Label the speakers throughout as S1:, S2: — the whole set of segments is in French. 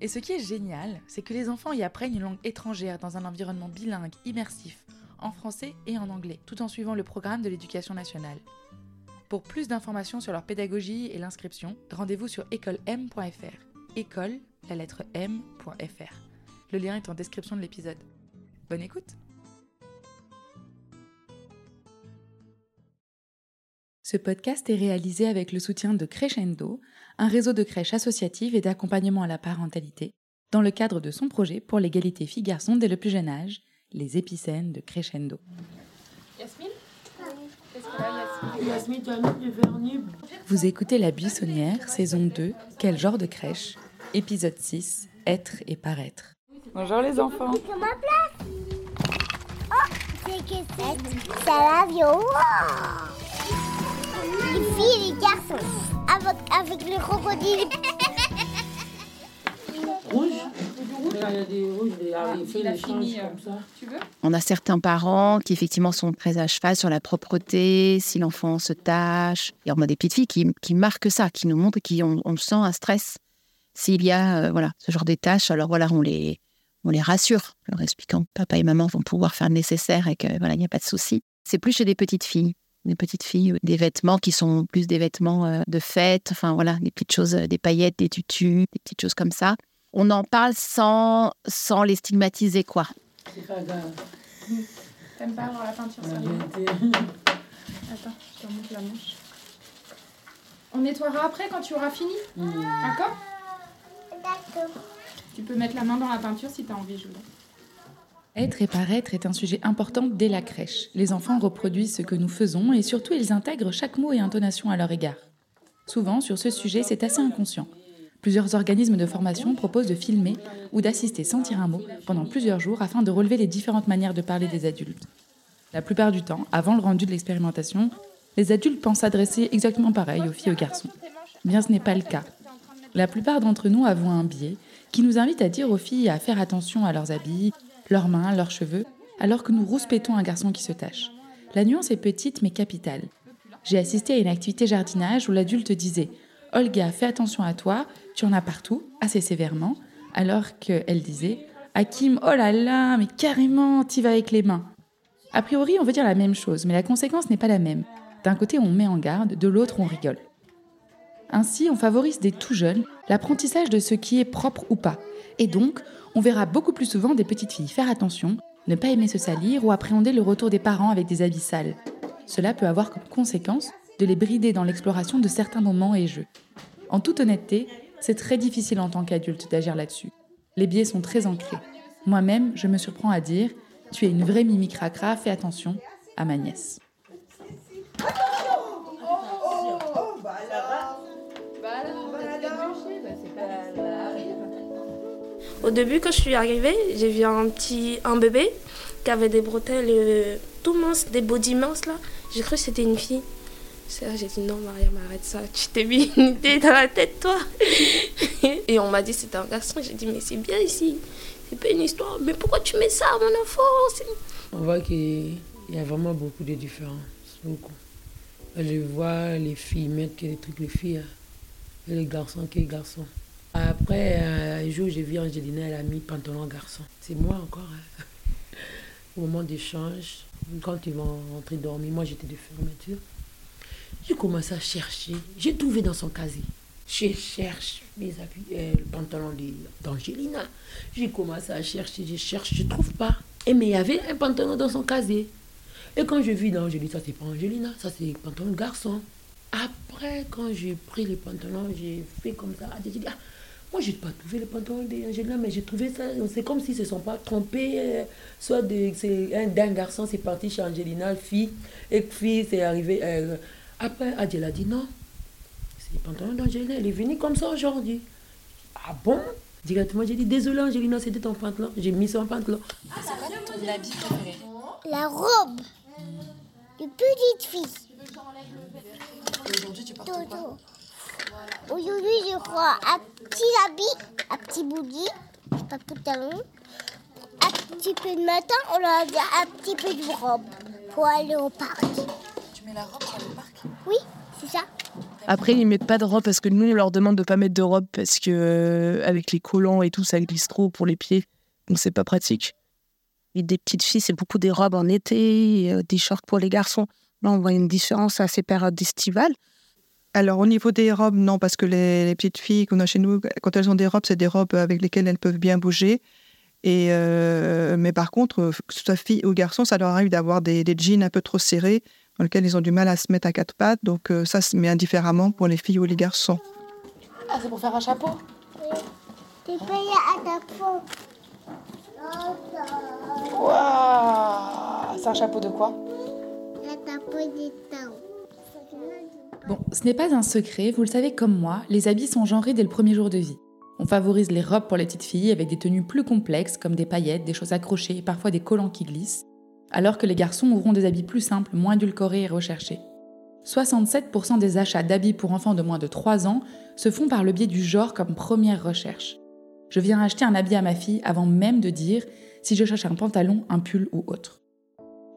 S1: Et ce qui est génial, c'est que les enfants y apprennent une langue étrangère dans un environnement bilingue, immersif, en français et en anglais, tout en suivant le programme de l'éducation nationale. Pour plus d'informations sur leur pédagogie et l'inscription, rendez-vous sur écolem.fr. École, la lettre m.fr. Le lien est en description de l'épisode. Bonne écoute Ce podcast est réalisé avec le soutien de Crescendo, un réseau de crèches associatives et d'accompagnement à la parentalité, dans le cadre de son projet pour l'égalité filles-garçons dès le plus jeune âge, les épicènes de Crescendo.
S2: Yasmine?
S1: Vous écoutez La Buissonnière, saison 2, Quel genre de crèche? Épisode 6, Être et paraître. Bonjour les enfants.
S3: Sur ma place. Oh, c'est que c'est Les les garçons Avec, avec le crocodile
S2: Rouge Il y a des rouges, des
S1: Ah, euh,
S4: On a certains parents qui effectivement sont très à cheval sur la propreté, si l'enfant se tâche. Et on a des petites filles qui, qui marquent ça, qui nous montrent qu'on on sent un stress. S'il y a euh, voilà, ce genre de tâches, alors voilà, on les, on les rassure, en leur expliquant que papa et maman vont pouvoir faire le nécessaire et que voilà, il n'y a pas de souci. C'est plus chez des petites filles. Des petites filles, des vêtements qui sont plus des vêtements euh, de fête, enfin voilà, des petites choses, euh, des paillettes, des tutus, des petites choses comme ça. On en parle sans, sans les stigmatiser, quoi.
S2: C'est pas grave.
S1: T'aimes pas avoir la peinture sur. Attends, je te remonte la manche. On nettoiera après quand tu auras fini,
S2: Hmm.
S1: d'accord
S3: D'accord.
S1: Tu peux mettre la main dans la peinture si tu as envie, Jules. Être et paraître est un sujet important dès la crèche. Les enfants reproduisent ce que nous faisons et surtout ils intègrent chaque mot et intonation à leur égard. Souvent, sur ce sujet, c'est assez inconscient. Plusieurs organismes de formation proposent de filmer ou d'assister sans dire un mot pendant plusieurs jours afin de relever les différentes manières de parler des adultes. La plupart du temps, avant le rendu de l'expérimentation, les adultes pensent s'adresser exactement pareil aux filles et aux garçons. Bien, ce n'est pas le cas. La plupart d'entre nous avons un biais qui nous invite à dire aux filles à faire attention à leurs habits, leurs mains, leurs cheveux, alors que nous rouspétons un garçon qui se tâche. La nuance est petite mais capitale. J'ai assisté à une activité jardinage où l'adulte disait Olga, fais attention à toi, tu en as partout, assez sévèrement, alors qu'elle disait Hakim, oh là là, mais carrément, t'y vas avec les mains. A priori, on veut dire la même chose, mais la conséquence n'est pas la même. D'un côté, on met en garde, de l'autre, on rigole. Ainsi, on favorise des tout jeunes l'apprentissage de ce qui est propre ou pas. Et donc, on verra beaucoup plus souvent des petites filles faire attention, ne pas aimer se salir ou appréhender le retour des parents avec des habits sales. Cela peut avoir comme conséquence de les brider dans l'exploration de certains moments et jeux. En toute honnêteté, c'est très difficile en tant qu'adulte d'agir là-dessus. Les biais sont très ancrés. Moi-même, je me surprends à dire Tu es une vraie mimi cracra, fais attention à ma nièce.
S5: Au début, quand je suis arrivée, j'ai vu un petit bébé qui avait des bretelles euh, tout minces, des body minces là. J'ai cru que c'était une fille. J'ai dit non, Mariam, arrête ça. Tu t'es mis une idée dans la tête, toi. Et on m'a dit c'était un garçon. J'ai dit mais c'est bien ici. C'est pas une histoire. Mais pourquoi tu mets ça, mon enfant?
S2: On voit qu'il y a vraiment beaucoup de différences. Je vois les filles mettre des trucs les filles. hein. Et les garçons que les garçons. Après, euh, un jour, j'ai vu Angelina, elle a mis pantalon garçon. C'est moi encore. hein. Au moment d'échange, quand ils vont rentrer dormir, moi j'étais de fermeture. J'ai commencé à chercher. J'ai trouvé dans son casier. Je cherche mes habits, euh, le pantalon d'Angelina. J'ai commencé à chercher, je cherche, je trouve pas. Et mais il y avait un pantalon dans son casier. Et quand je vis dans, dis ça c'est pas Angelina, ça c'est pantalon garçon. Après, quand j'ai pris les pantalons, j'ai fait comme ça. Dit, ah, moi j'ai pas trouvé le pantalon d'Angelina, mais j'ai trouvé ça. C'est comme s'ils se sont pas trompés. euh, Soit de- c'est un d'un garçon, c'est parti chez Angelina, fille, et fille, c'est arrivé. euh, après, Adjel a dit non. C'est le pantalon d'Angelina, elle est venue comme ça aujourd'hui. Ah bon? Directement, j'ai dit désolé, Angelina, c'était ton pantalon. J'ai mis son pantalon.
S1: Ah, c'est quoi ton habit préféré
S3: La robe de petite fille.
S1: Aujourd'hui, tu portes quoi?
S3: Aujourd'hui, je crois un petit habit, un petit bougie, pas de pantalon, un petit peu de matin, on a un petit peu de robe pour aller au parc.
S1: Tu mets la robe pour aller au parc?
S3: Oui, c'est ça.
S6: Après, ils mettent pas de robe parce que nous, on leur demande de pas mettre de robe parce que euh, avec les collants et tout, ça glisse trop pour les pieds. Donc, c'est pas pratique.
S7: Et des petites filles, c'est beaucoup des robes en été, et, euh, des shorts pour les garçons. Là, on voit une différence à ces périodes estivales.
S8: Alors, au niveau des robes, non, parce que les, les petites filles qu'on a chez nous, quand elles ont des robes, c'est des robes avec lesquelles elles peuvent bien bouger. Et euh, mais par contre, que ce soit fille ou garçon, ça leur arrive d'avoir des, des jeans un peu trop serrés, dans lesquels ils ont du mal à se mettre à quatre pattes. Donc, euh, ça se met indifféremment pour les filles ou les garçons.
S1: Ah, c'est pour faire un chapeau?
S3: T'es payé à ta peau.
S1: Waouh C'est un chapeau de quoi?
S3: À ta peau des temps.
S1: Bon, ce n'est pas un secret, vous le savez comme moi, les habits sont genrés dès le premier jour de vie. On favorise les robes pour les petites filles avec des tenues plus complexes comme des paillettes, des choses accrochées et parfois des collants qui glissent, alors que les garçons auront des habits plus simples, moins édulcorés et recherchés. 67% des achats d'habits pour enfants de moins de 3 ans se font par le biais du genre comme première recherche. Je viens acheter un habit à ma fille avant même de dire si je cherche un pantalon, un pull ou autre.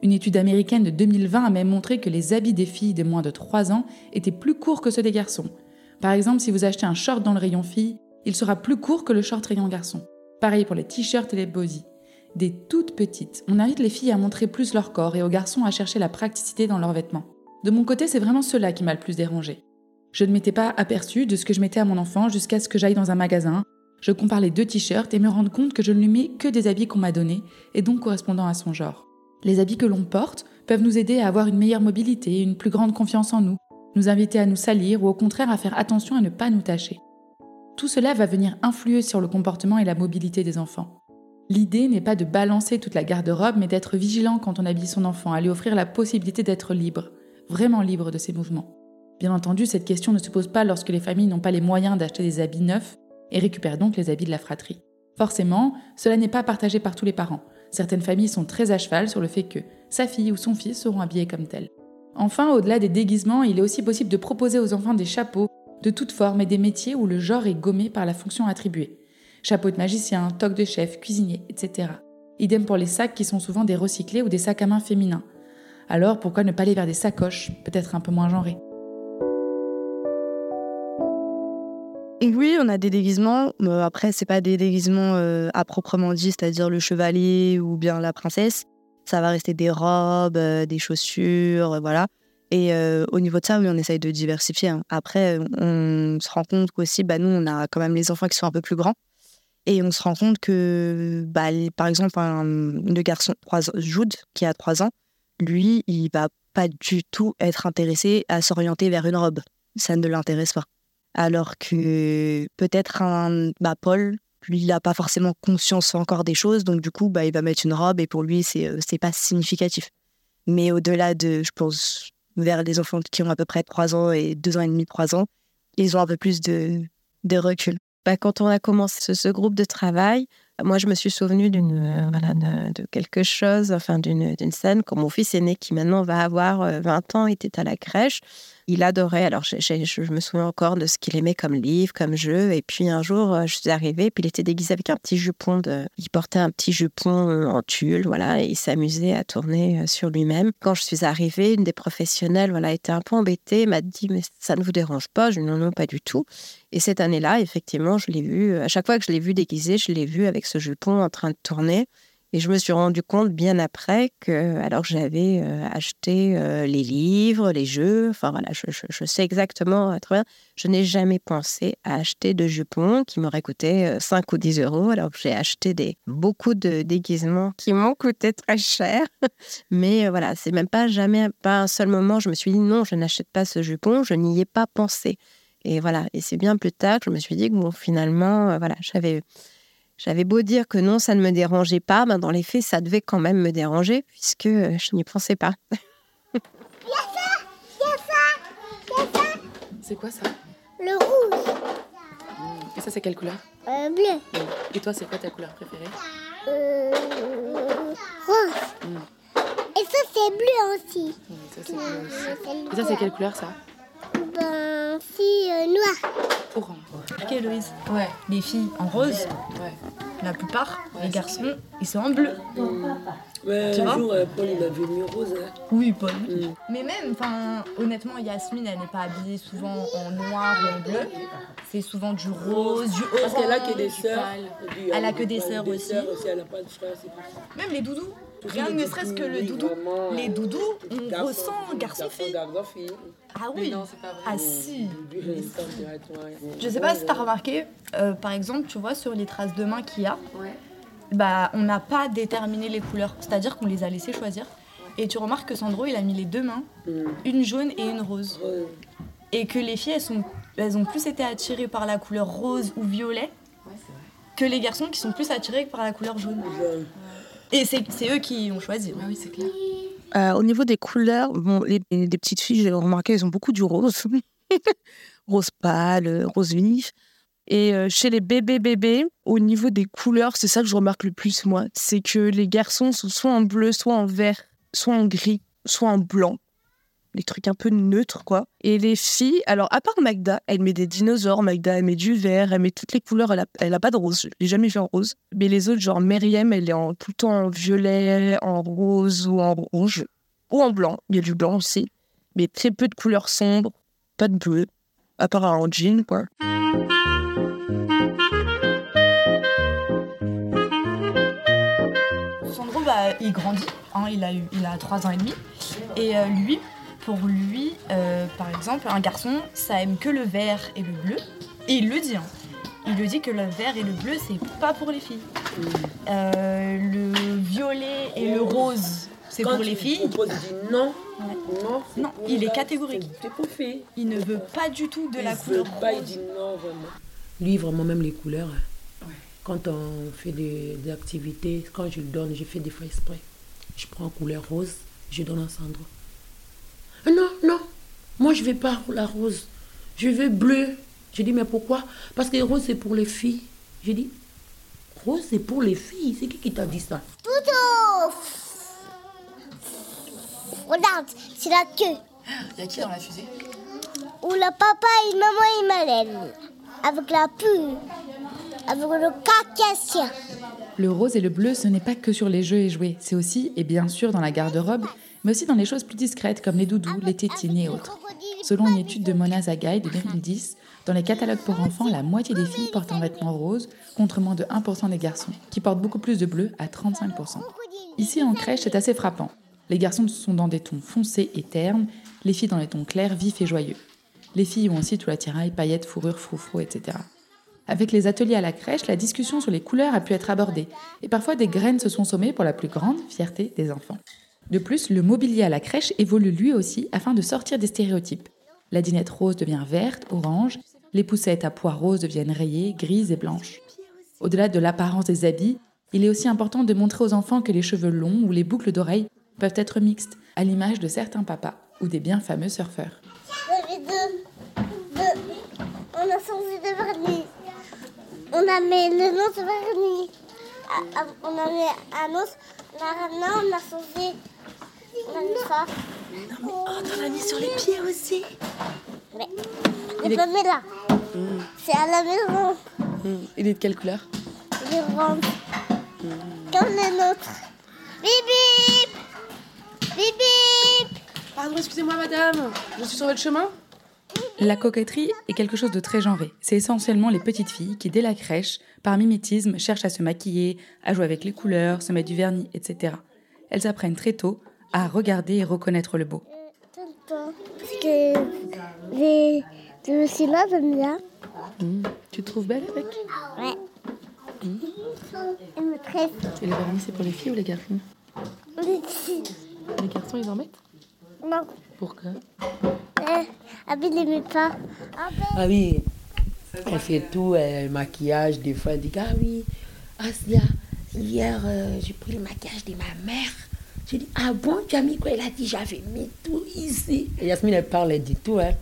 S1: Une étude américaine de 2020 a même montré que les habits des filles de moins de 3 ans étaient plus courts que ceux des garçons. Par exemple, si vous achetez un short dans le rayon fille, il sera plus court que le short rayon garçon. Pareil pour les t-shirts et les bodies. Des toutes petites, on invite les filles à montrer plus leur corps et aux garçons à chercher la praticité dans leurs vêtements. De mon côté, c'est vraiment cela qui m'a le plus dérangé. Je ne m'étais pas aperçu de ce que je mettais à mon enfant jusqu'à ce que j'aille dans un magasin, je compare les deux t-shirts et me rends compte que je ne lui mets que des habits qu'on m'a donnés et donc correspondant à son genre. Les habits que l'on porte peuvent nous aider à avoir une meilleure mobilité, une plus grande confiance en nous, nous inviter à nous salir ou au contraire à faire attention à ne pas nous tâcher. Tout cela va venir influer sur le comportement et la mobilité des enfants. L'idée n'est pas de balancer toute la garde-robe, mais d'être vigilant quand on habille son enfant, à lui offrir la possibilité d'être libre, vraiment libre de ses mouvements. Bien entendu, cette question ne se pose pas lorsque les familles n'ont pas les moyens d'acheter des habits neufs et récupèrent donc les habits de la fratrie. Forcément, cela n'est pas partagé par tous les parents. Certaines familles sont très à cheval sur le fait que sa fille ou son fils seront habillés comme tel. Enfin, au-delà des déguisements, il est aussi possible de proposer aux enfants des chapeaux de toutes formes et des métiers où le genre est gommé par la fonction attribuée. Chapeau de magicien, toque de chef, cuisinier, etc. Idem pour les sacs qui sont souvent des recyclés ou des sacs à main féminins. Alors pourquoi ne pas aller vers des sacoches, peut-être un peu moins genrées?
S7: Oui, on a des déguisements. mais après, c'est pas des déguisements euh, à proprement dit, c'est-à-dire le chevalier ou bien la princesse. Ça va rester des robes, euh, des chaussures, euh, voilà. Et au niveau de ça, oui, on essaye de diversifier. hein. Après, on se rend compte qu'aussi, bah, nous, on a quand même les enfants qui sont un peu plus grands. Et on se rend compte que, bah, par exemple, un, le garçon, Jude, qui a 3 ans, lui, il va pas du tout être intéressé à s'orienter vers une robe. Ça ne l'intéresse pas. Alors que peut-être un bah, Paul, lui, il n'a pas forcément conscience encore des choses, donc du coup, bah, il va mettre une robe et pour lui, c'est euh, c'est pas significatif. Mais au-delà de, je pense, vers les enfants qui ont à peu près 3 ans et 2 ans et demi, 3 ans, ils ont un peu plus de, de recul.
S9: Bah, quand on a commencé ce, groupe de travail, moi, je me suis souvenue d'une, euh, de, quelque chose, enfin d'une d'une scène quand mon fils aîné, qui maintenant va avoir euh, 20 ans, était à la crèche. Il adorait, alors j'ai- je, me souviens encore de ce qu'il aimait comme livre, comme jeu. Et puis un jour, euh, je suis arrivée, puis il était déguisé avec un petit jupon. De... Il portait un petit jupon euh, en tulle, voilà, et il s'amusait à tourner euh, sur lui-même. Quand je suis arrivée, une des professionnelles voilà, était un peu embêtée, m'a dit Mais ça ne vous dérange pas Je dit Non, non, pas du tout. Et cette année-là, effectivement, je l'ai vu, à chaque fois que je l'ai vu déguisé, je l'ai vu avec ce jupon en train de tourner. Et je me suis rendu compte bien après que, alors j'avais euh, acheté euh, les livres, les jeux, enfin voilà, je, sais exactement euh, très bien, je n'ai jamais pensé à acheter de jupons qui m'auraient coûté euh, 5 ou 10 euros, alors j'ai acheté des, beaucoup de déguisements qui m'ont coûté très cher. Mais euh, voilà, c'est même pas jamais, pas un seul moment, je me suis dit non, je n'achète pas ce jupon, je n'y ai pas pensé. Et voilà, et c'est bien plus tard que je me suis dit que bon, finalement, euh, voilà, j'avais, j'avais beau dire que non, ça ne me dérangeait pas, ben dans les faits, ça devait quand même me déranger puisque euh, je n'y pensais pas.
S1: C'est quoi ça?
S3: Le rouge.
S1: Et ça, c'est quelle couleur?
S3: Euh, bleu.
S1: Et toi, c'est quoi ta couleur préférée?
S3: Euh, rose.
S1: Mm.
S3: Et ça, c'est bleu aussi.
S1: Oui, ça, c'est bleu aussi.
S3: Euh,
S1: Et ça, c'est quelle couleur, ça?
S3: Ben, si, euh, noir.
S1: Orange.
S10: Ok, Héloïse. Ouais. Les filles en rose,
S1: Ouais.
S10: la plupart. Les garçons, ils sont en bleu.
S2: Ouais,
S10: Tu
S2: un
S10: vois
S2: jour, euh, Paul, il avait mis rose. hein.
S10: Oui, Paul.
S2: Mm.
S10: Mais même, enfin, honnêtement, Yasmine, elle n'est pas habillée souvent en noir ou en bleu. C'est souvent du rose, du orange.
S2: Parce qu'elle a que des
S10: du
S2: sœurs.
S10: pâle. Elle a que des sœurs aussi.
S2: sœurs Elle n'a pas de frères. c'est tout.
S10: Même les doudous. Rien ne serait-ce que le doudou. Les
S2: euh,
S10: doudous, on
S2: garçon,
S10: ressent garçon-fille. Ah oui. Ah si.
S2: Je
S10: Je sais pas si t'as remarqué, euh, par exemple, tu vois, sur les traces de main qu'il y a, bah, on n'a pas déterminé les couleurs. C'est-à-dire qu'on les a laissées choisir. Et tu remarques que Sandro, il a mis les deux mains, une jaune et une rose. Et que les filles, elles, sont, elles ont plus été attirées par la couleur rose ou violet que les garçons qui sont plus attirés par la couleur jaune. Et c'est eux qui ont choisi.
S1: Ah oui, c'est clair.
S6: Euh, au niveau des couleurs, bon, les, les petites filles, j'ai remarqué, elles ont beaucoup du rose. rose pâle, euh, rose vif. Et euh, chez les bébés bébés, au niveau des couleurs, c'est ça que je remarque le plus, moi. C'est que les garçons sont soit en bleu, soit en vert, soit en gris, soit en blanc. Les trucs un peu neutres, quoi. Et les filles, alors à part Magda, elle met des dinosaures, Magda, elle met du vert, elle met toutes les couleurs, elle a, elle a pas de rose. Je l'ai jamais vu en rose. Mais les autres, genre Myriam, elle est en, tout le temps en violet, en rose ou en rouge. Ou en blanc. Il y a du blanc aussi. Mais très peu de couleurs sombres, pas de bleu. À part en jean, quoi.
S10: Sandro, bah, il grandit, hein, il, a eu, il a 3 ans et demi. Et euh, lui, pour lui, euh, par exemple, un garçon, ça aime que le vert et le bleu. Et il le dit. hein. Il le dit que le vert et le bleu, c'est pas pour les filles. Euh, le violet et le rose, c'est pour
S2: tu
S10: les filles.
S2: il dit non. Non,
S10: Non,
S2: pour
S10: il est catégorique.
S2: c'est- C'est pour filles.
S10: Il ne veut pas du tout de
S2: il
S10: la
S2: veut
S10: couleur
S2: pas, il
S10: rose.
S2: dit non, vraiment. Lui, vraiment, même les couleurs. hein. Quand on fait des, des activités, quand je le donne, je fais des fois exprès. Je prends couleur rose, je donne à Sandro. Moi je vais pas la rose. Je veux bleu. Je dis, mais pourquoi? Parce que rose, c'est pour les filles. Je dis, rose, c'est pour les filles. C'est qui qui t'a dit ça?
S3: Toutou Regarde, c'est la queue.
S1: Il y a qui dans la fusée?
S3: Où le papa et maman et Malène. Avec la pue. Avec le cacassien.
S1: Le rose et le bleu, ce n'est pas que sur les jeux et jouets, c'est aussi, et bien sûr, dans la garde-robe, mais aussi dans les choses plus discrètes comme les doudous, les tétines et autres. Selon une étude de Mona Zagaï de 2010, dans les catalogues pour enfants, la moitié des filles portent un vêtement rose, contre moins de 1% des garçons, qui portent beaucoup plus de bleu à 35%. Ici, en crèche, c'est assez frappant. Les garçons sont dans des tons foncés et ternes, les filles dans les tons clairs, vifs et joyeux. Les filles ont aussi tout l'attirail, paillettes, fourrures, froufrou, etc. Avec les ateliers à la crèche, la discussion sur les couleurs a pu être abordée, et parfois des graines se sont sommées pour la plus grande fierté des enfants. De plus, le mobilier à la crèche évolue lui aussi afin de sortir des stéréotypes. La dinette rose devient verte, orange, les poussettes à pois roses deviennent rayées, grises et blanches. Au-delà de l'apparence des habits, il est aussi important de montrer aux enfants que les cheveux longs ou les boucles d'oreilles peuvent être mixtes, à l'image de certains papas ou des bien fameux surfeurs.
S3: On a mis ça.
S10: Oh, t'en as mis sur les pieds aussi.
S3: Ouais. Le papier là. C'est à la maison.
S1: Il est de quelle couleur
S3: Il est rond. Comme le nôtre. Bip bip Bip bip
S1: Pardon, excusez-moi madame, je suis sur votre chemin La coquetterie est quelque chose de très genré. C'est essentiellement les petites filles qui, dès la crèche, par mimétisme, cherchent à se maquiller, à jouer avec les couleurs, se mettre du vernis, etc. Elles apprennent très tôt à regarder et reconnaître le beau.
S3: Tonton. Parce que les, messieurs-là, j'aime bien.
S1: Tu te trouves belle avec
S3: Ouais. Elle me tresse.
S1: Et le vernis, c'est pour les filles ou les garçons
S3: Les filles.
S1: Les garçons, ils en mettent
S3: Non.
S1: Pourquoi
S3: Euh, Abby n'aimait pas. Ah ben,
S2: Ah oui, elle fait tout, euh, maquillage, des fois elle dit Ah oui, Asia, hier euh, j'ai pris le maquillage de ma mère. J'ai dit Ah bon, tu as mis quoi? Elle a dit J'avais mis tout ici. Et Yasmine, elle elle dit tout, hein.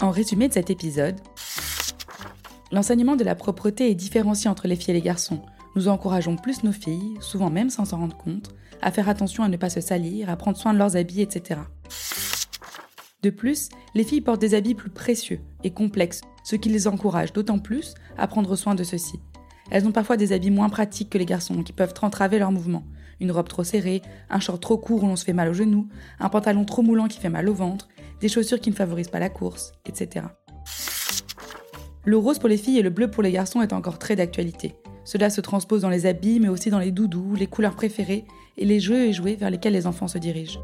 S1: En résumé de cet épisode, l'enseignement de la propreté est différencié entre les filles et les garçons. Nous encourageons plus nos filles, souvent même sans s'en rendre compte, à faire attention à ne pas se salir, à prendre soin de leurs habits, etc. De plus, les filles portent des habits plus précieux et complexes, ce qui les encourage d'autant plus à prendre soin de ceux-ci. Elles ont parfois des habits moins pratiques que les garçons qui peuvent entraver leurs mouvements. Une robe trop serrée, un short trop court où l'on se fait mal aux genoux, un pantalon trop moulant qui fait mal au ventre, des chaussures qui ne favorisent pas la course, etc. Le rose pour les filles et le bleu pour les garçons est encore très d'actualité. Cela se transpose dans les habits, mais aussi dans les doudous, les couleurs préférées et les jeux et jouets vers lesquels les enfants se dirigent.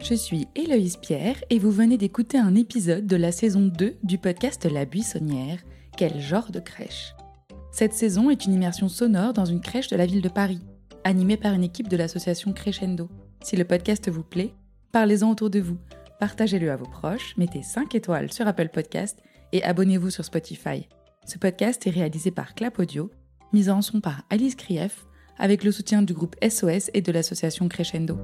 S1: Je suis Héloïse Pierre et vous venez d'écouter un épisode de la saison 2 du podcast La Buissonnière, Quel genre de crèche Cette saison est une immersion sonore dans une crèche de la ville de Paris, animée par une équipe de l'association Crescendo. Si le podcast vous plaît, parlez-en autour de vous, partagez-le à vos proches, mettez 5 étoiles sur Apple Podcast et abonnez-vous sur Spotify. Ce podcast est réalisé par Clap Audio, mis en son par Alice Krief, avec le soutien du groupe SOS et de l'association Crescendo.